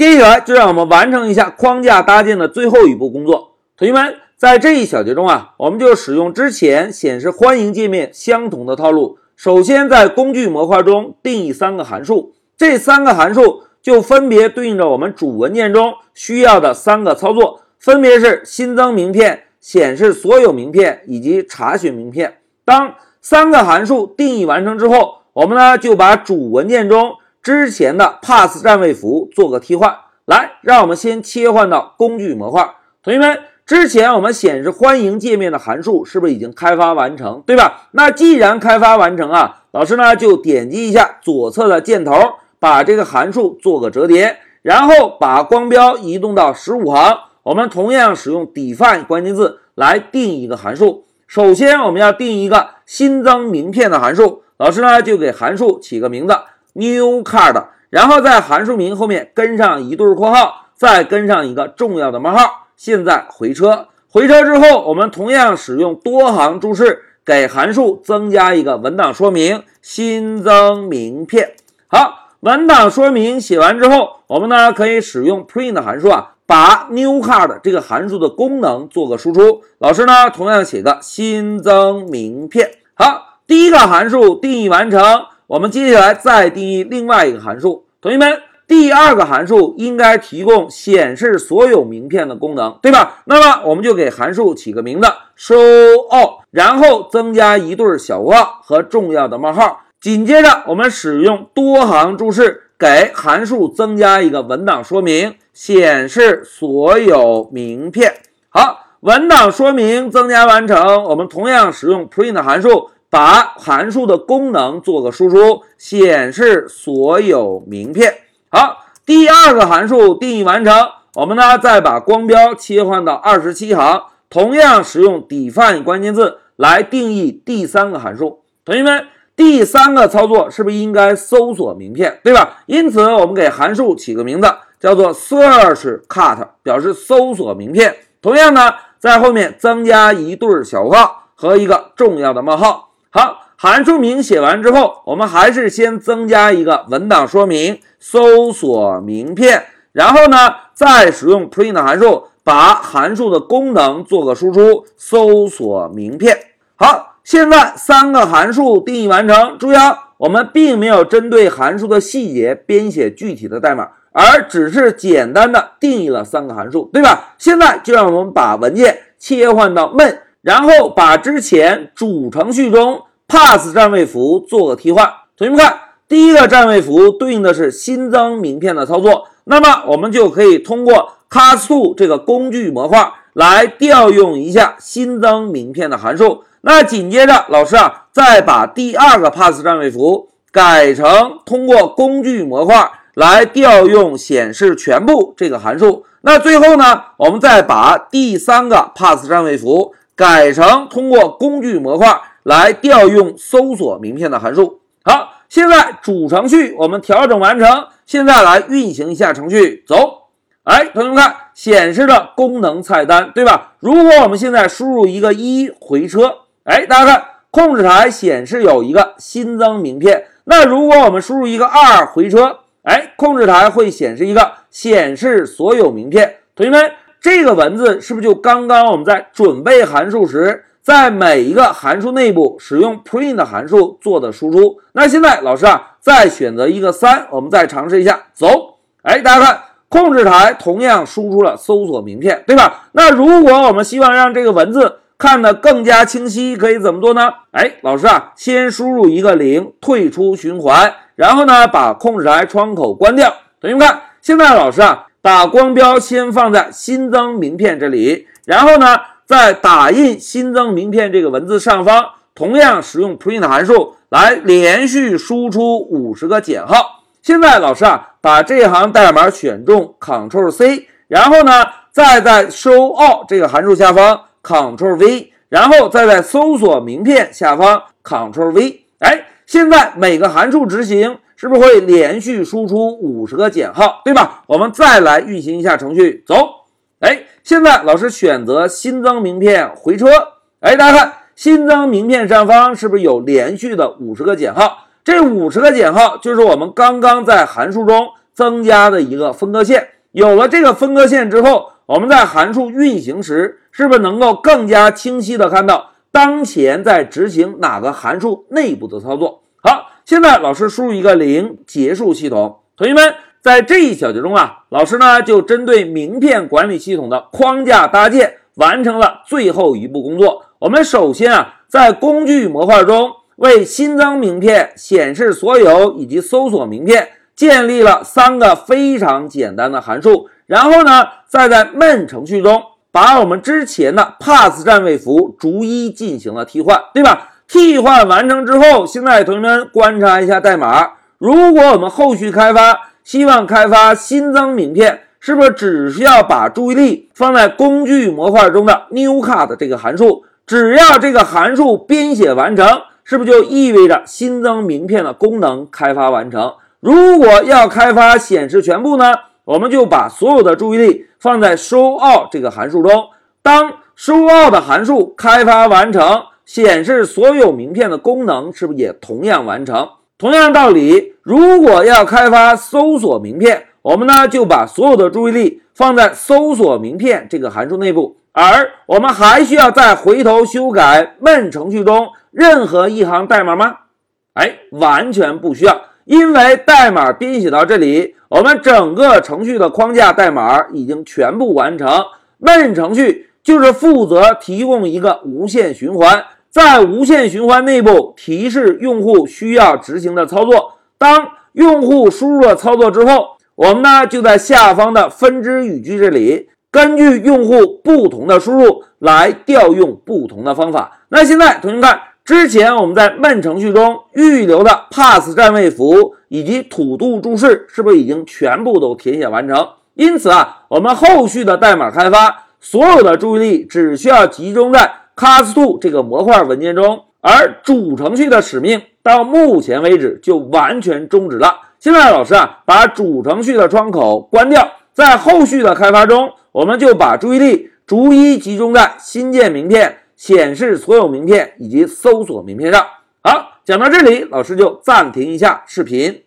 接下来就让我们完成一下框架搭建的最后一步工作。同学们，在这一小节中啊，我们就使用之前显示欢迎界面相同的套路。首先，在工具模块中定义三个函数，这三个函数就分别对应着我们主文件中需要的三个操作，分别是新增名片、显示所有名片以及查询名片。当三个函数定义完成之后，我们呢就把主文件中之前的 pass 占位符做个替换，来，让我们先切换到工具模块。同学们，之前我们显示欢迎界面的函数是不是已经开发完成，对吧？那既然开发完成啊，老师呢就点击一下左侧的箭头，把这个函数做个折叠，然后把光标移动到十五行。我们同样使用 define 关键字来定一个函数。首先，我们要定一个新增名片的函数。老师呢就给函数起个名字 new card，然后在函数名后面跟上一对括号，再跟上一个重要的冒号。现在回车，回车之后，我们同样使用多行注释给函数增加一个文档说明，新增名片。好，文档说明写完之后，我们呢可以使用 print 函数啊，把 new card 这个函数的功能做个输出。老师呢同样写个新增名片。好。第一个函数定义完成，我们接下来再定义另外一个函数。同学们，第二个函数应该提供显示所有名片的功能，对吧？那么我们就给函数起个名字，show all，然后增加一对小括号和重要的冒号。紧接着，我们使用多行注释给函数增加一个文档说明，显示所有名片。好，文档说明增加完成，我们同样使用 print 函数。把函数的功能做个输出，显示所有名片。好，第二个函数定义完成，我们呢再把光标切换到二十七行，同样使用 define 关键字来定义第三个函数。同学们，第三个操作是不是应该搜索名片，对吧？因此，我们给函数起个名字，叫做 search cut，表示搜索名片。同样呢，在后面增加一对小括号和一个重要的冒号。好，函数名写完之后，我们还是先增加一个文档说明，搜索名片，然后呢，再使用 print 函数把函数的功能做个输出，搜索名片。好，现在三个函数定义完成。注意啊，我们并没有针对函数的细节编写具体的代码，而只是简单的定义了三个函数，对吧？现在就让我们把文件切换到 main。然后把之前主程序中 pass 占位符做个替换。同学们看，第一个占位符对应的是新增名片的操作，那么我们就可以通过 cast 这个工具模块来调用一下新增名片的函数。那紧接着，老师啊，再把第二个 pass 占位符改成通过工具模块来调用显示全部这个函数。那最后呢，我们再把第三个 pass 占位符。改成通过工具模块来调用搜索名片的函数。好，现在主程序我们调整完成，现在来运行一下程序，走。哎，同学们看，显示的功能菜单，对吧？如果我们现在输入一个一回车，哎，大家看，控制台显示有一个新增名片。那如果我们输入一个二回车，哎，控制台会显示一个显示所有名片。同学们。这个文字是不是就刚刚我们在准备函数时，在每一个函数内部使用 print 函数做的输出？那现在老师啊，再选择一个三，我们再尝试一下，走。哎，大家看，控制台同样输出了搜索名片，对吧？那如果我们希望让这个文字看得更加清晰，可以怎么做呢？哎，老师啊，先输入一个零，退出循环，然后呢，把控制台窗口关掉。同学们看，现在老师啊。把光标先放在新增名片这里，然后呢，在打印新增名片这个文字上方，同样使用 print 函数来连续输出五十个减号。现在老师啊，把这行代码选中，Ctrl C，然后呢，再在 show all 这个函数下方 Ctrl V，然后再在搜索名片下方 Ctrl V。哎，现在每个函数执行。是不是会连续输出五十个减号，对吧？我们再来运行一下程序，走。哎，现在老师选择新增名片回车。哎，大家看，新增名片上方是不是有连续的五十个减号？这五十个减号就是我们刚刚在函数中增加的一个分割线。有了这个分割线之后，我们在函数运行时，是不是能够更加清晰的看到当前在执行哪个函数内部的操作？好，现在老师输入一个零结束系统。同学们，在这一小节中啊，老师呢就针对名片管理系统的框架搭建完成了最后一步工作。我们首先啊，在工具模块中为新增名片、显示所有以及搜索名片。建立了三个非常简单的函数，然后呢，再在 main 程序中把我们之前的 pass 占位符逐一进行了替换，对吧？替换完成之后，现在同学们观察一下代码。如果我们后续开发希望开发新增名片，是不是只需要把注意力放在工具模块中的 new card 这个函数？只要这个函数编写完成，是不是就意味着新增名片的功能开发完成？如果要开发显示全部呢，我们就把所有的注意力放在 showAll 这个函数中。当 showAll 的函数开发完成，显示所有名片的功能是不是也同样完成？同样道理，如果要开发搜索名片，我们呢就把所有的注意力放在搜索名片这个函数内部。而我们还需要再回头修改 main 程序中任何一行代码吗？哎，完全不需要。因为代码编写到这里，我们整个程序的框架代码已经全部完成。main 程序就是负责提供一个无限循环，在无限循环内部提示用户需要执行的操作。当用户输入了操作之后，我们呢就在下方的分支语句这里，根据用户不同的输入来调用不同的方法。那现在同学们看。之前我们在 main 程序中预留的 pass 占位符以及土度注释，是不是已经全部都填写完成？因此啊，我们后续的代码开发，所有的注意力只需要集中在 cast2 这个模块文件中，而主程序的使命到目前为止就完全终止了。现在老师啊，把主程序的窗口关掉，在后续的开发中，我们就把注意力逐一集中在新建名片。显示所有名片以及搜索名片上。讲到这里，老师就暂停一下视频。